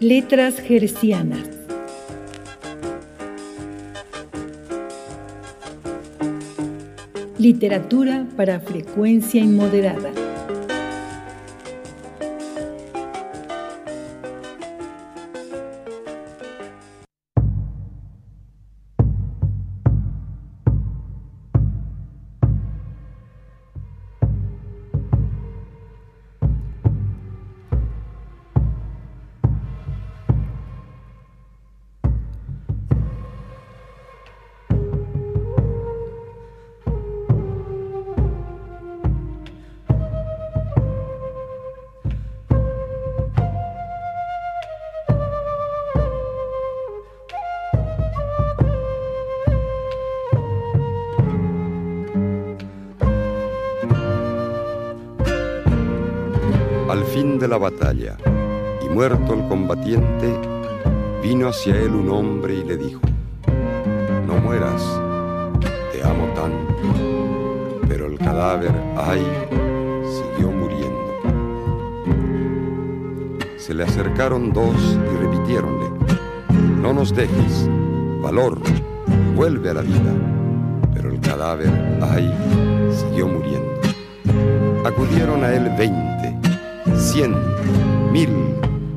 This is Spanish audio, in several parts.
Letras Gercianas. Literatura para frecuencia inmoderada. Al fin de la batalla, y muerto el combatiente, vino hacia él un hombre y le dijo, no mueras, te amo tanto, pero el cadáver, ay, siguió muriendo. Se le acercaron dos y repitiéronle, no nos dejes, valor, vuelve a la vida, pero el cadáver, ay, siguió muriendo. Acudieron a él veinte cien, mil,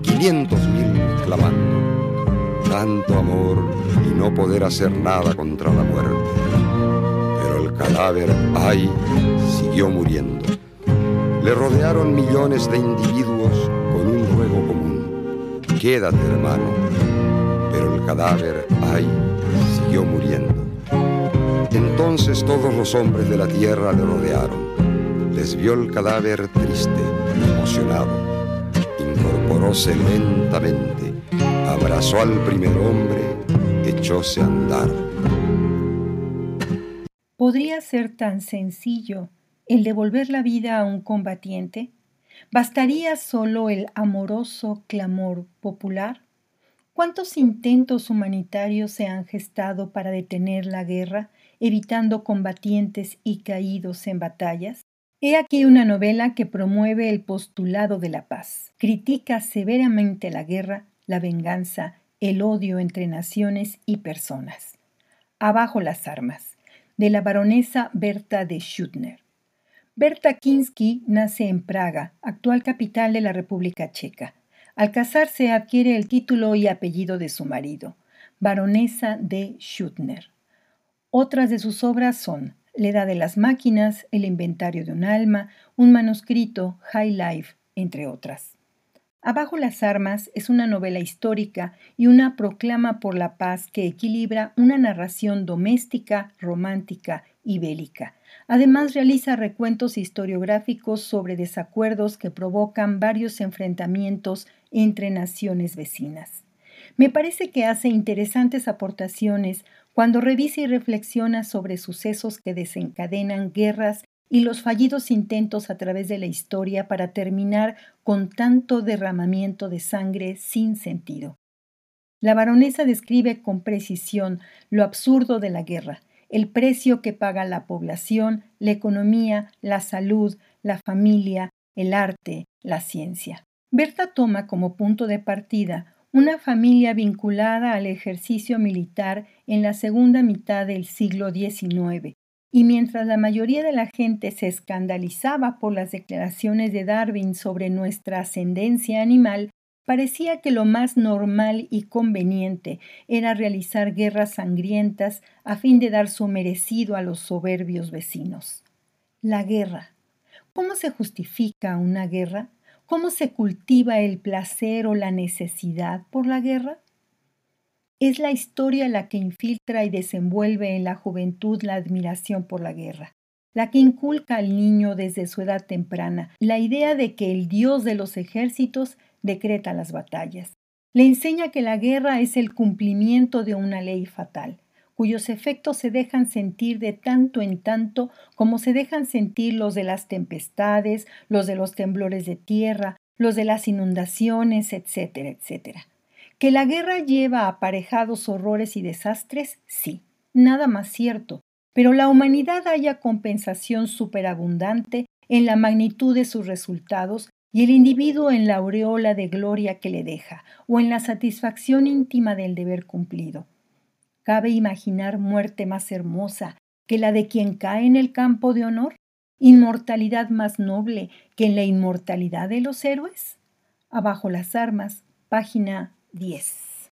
quinientos mil clamando. Tanto amor y no poder hacer nada contra la muerte. Pero el cadáver, ay, siguió muriendo. Le rodearon millones de individuos con un ruego común. Quédate, hermano. Pero el cadáver, ay, siguió muriendo. Entonces todos los hombres de la tierra le rodearon. Les vio el cadáver triste emocionado. Incorporóse lentamente, abrazó al primer hombre, echóse a andar. ¿Podría ser tan sencillo el devolver la vida a un combatiente? ¿Bastaría solo el amoroso clamor popular? ¿Cuántos intentos humanitarios se han gestado para detener la guerra, evitando combatientes y caídos en batallas? He aquí una novela que promueve el postulado de la paz. Critica severamente la guerra, la venganza, el odio entre naciones y personas. Abajo las armas, de la baronesa Berta de Schutner. Berta Kinsky nace en Praga, actual capital de la República Checa. Al casarse adquiere el título y apellido de su marido, baronesa de Schutner. Otras de sus obras son la edad de las máquinas, El inventario de un alma, un manuscrito, High Life, entre otras. Abajo las armas es una novela histórica y una proclama por la paz que equilibra una narración doméstica, romántica y bélica. Además realiza recuentos historiográficos sobre desacuerdos que provocan varios enfrentamientos entre naciones vecinas. Me parece que hace interesantes aportaciones cuando revisa y reflexiona sobre sucesos que desencadenan guerras y los fallidos intentos a través de la historia para terminar con tanto derramamiento de sangre sin sentido. La baronesa describe con precisión lo absurdo de la guerra, el precio que paga la población, la economía, la salud, la familia, el arte, la ciencia. Berta toma como punto de partida una familia vinculada al ejercicio militar en la segunda mitad del siglo XIX, y mientras la mayoría de la gente se escandalizaba por las declaraciones de Darwin sobre nuestra ascendencia animal, parecía que lo más normal y conveniente era realizar guerras sangrientas a fin de dar su merecido a los soberbios vecinos. La guerra. ¿Cómo se justifica una guerra? ¿Cómo se cultiva el placer o la necesidad por la guerra? Es la historia la que infiltra y desenvuelve en la juventud la admiración por la guerra, la que inculca al niño desde su edad temprana la idea de que el Dios de los ejércitos decreta las batallas. Le enseña que la guerra es el cumplimiento de una ley fatal, cuyos efectos se dejan sentir de tanto en tanto como se dejan sentir los de las tempestades, los de los temblores de tierra, los de las inundaciones, etcétera, etcétera. Que la guerra lleva aparejados horrores y desastres, sí, nada más cierto, pero la humanidad haya compensación superabundante en la magnitud de sus resultados y el individuo en la aureola de gloria que le deja, o en la satisfacción íntima del deber cumplido. ¿Cabe imaginar muerte más hermosa que la de quien cae en el campo de honor? ¿Inmortalidad más noble que la inmortalidad de los héroes? Abajo las armas, página 10.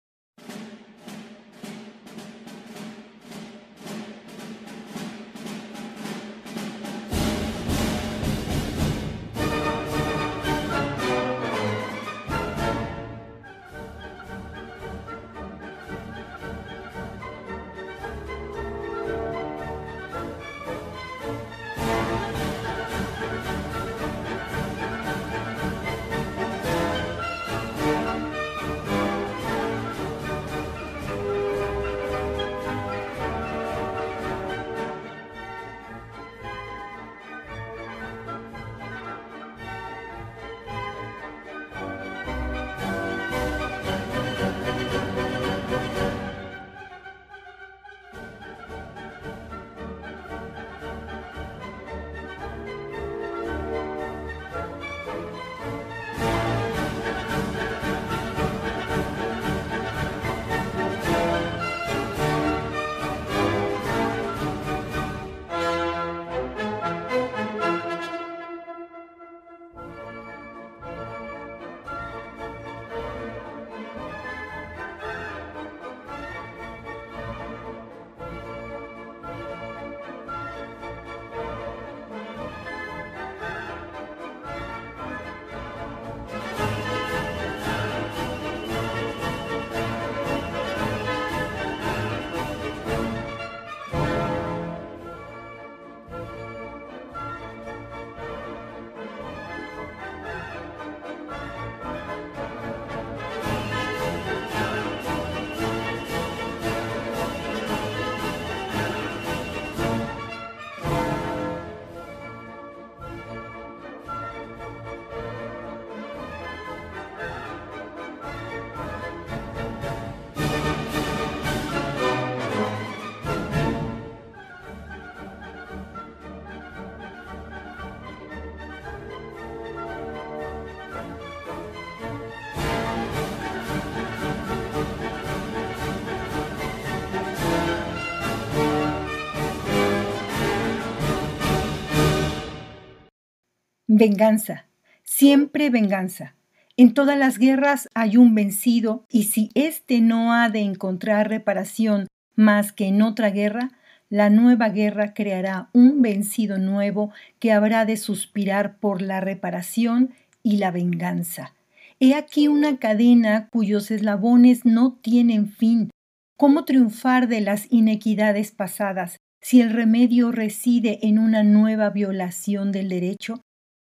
Venganza, siempre venganza. En todas las guerras hay un vencido y si éste no ha de encontrar reparación más que en otra guerra, la nueva guerra creará un vencido nuevo que habrá de suspirar por la reparación y la venganza. He aquí una cadena cuyos eslabones no tienen fin. ¿Cómo triunfar de las inequidades pasadas si el remedio reside en una nueva violación del derecho?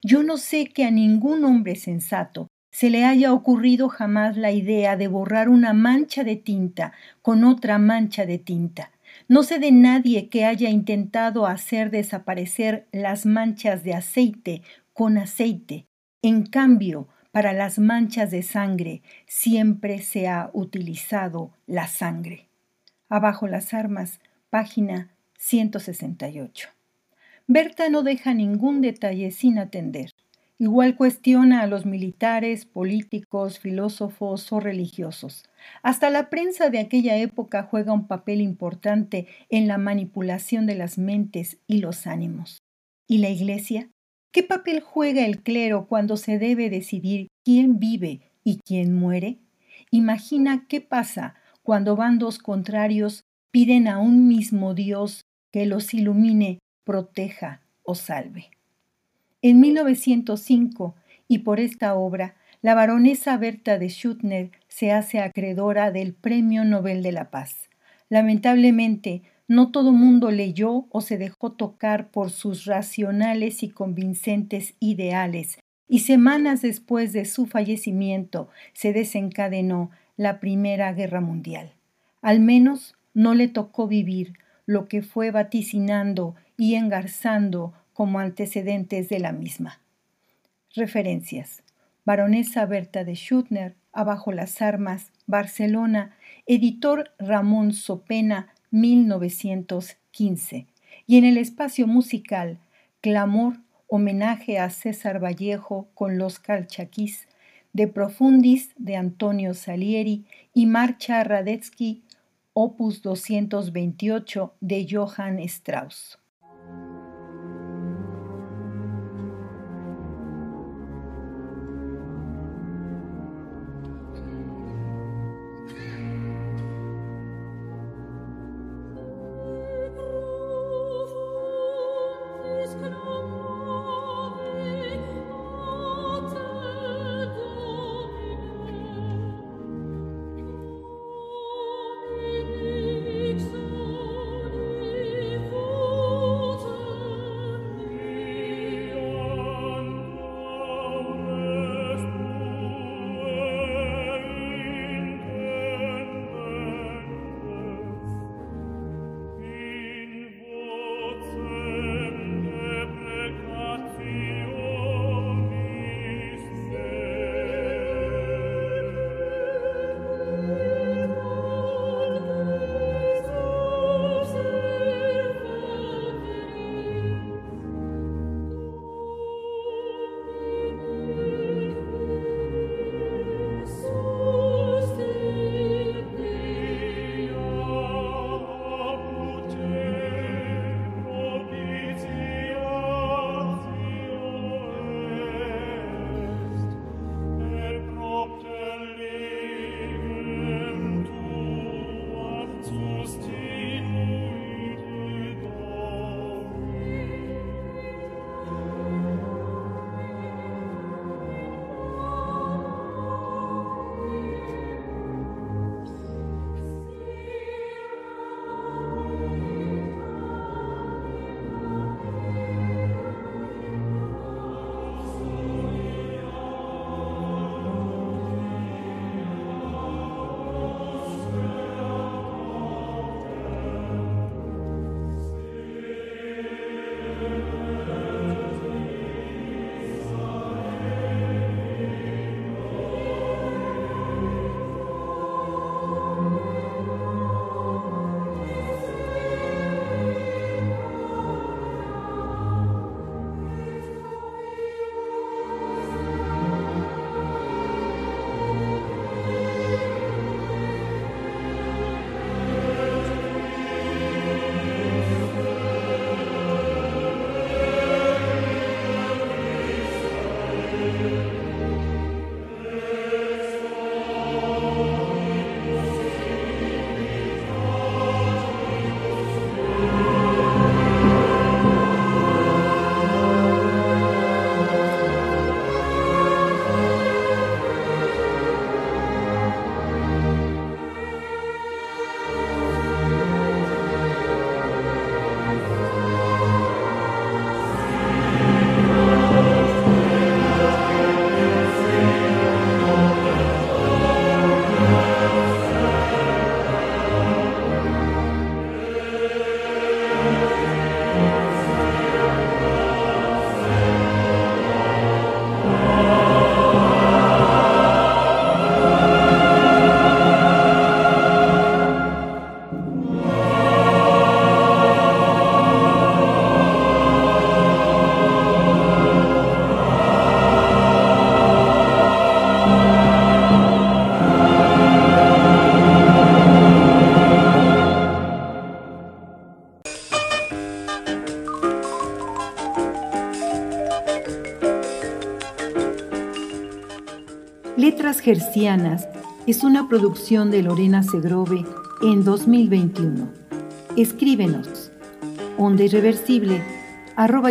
Yo no sé que a ningún hombre sensato se le haya ocurrido jamás la idea de borrar una mancha de tinta con otra mancha de tinta. No sé de nadie que haya intentado hacer desaparecer las manchas de aceite con aceite. En cambio, para las manchas de sangre siempre se ha utilizado la sangre. Abajo las armas, página 168. Berta no deja ningún detalle sin atender. Igual cuestiona a los militares, políticos, filósofos o religiosos. Hasta la prensa de aquella época juega un papel importante en la manipulación de las mentes y los ánimos. ¿Y la Iglesia? ¿Qué papel juega el clero cuando se debe decidir quién vive y quién muere? Imagina qué pasa cuando bandos contrarios piden a un mismo Dios que los ilumine proteja o salve. En 1905, y por esta obra, la baronesa Berta de Schuttner se hace acreedora del Premio Nobel de la Paz. Lamentablemente, no todo mundo leyó o se dejó tocar por sus racionales y convincentes ideales, y semanas después de su fallecimiento se desencadenó la Primera Guerra Mundial. Al menos no le tocó vivir lo que fue vaticinando y engarzando como antecedentes de la misma. Referencias. Baronesa Berta de Schuttner, Abajo las Armas, Barcelona, editor Ramón Sopena, 1915. Y en el espacio musical, Clamor, homenaje a César Vallejo con los Calchaquís, De Profundis de Antonio Salieri y Marcha Radetzky, opus 228 de Johann Strauss. Letras Gercianas es una producción de Lorena Segrove en 2021. Escríbenos onda irreversible arroba.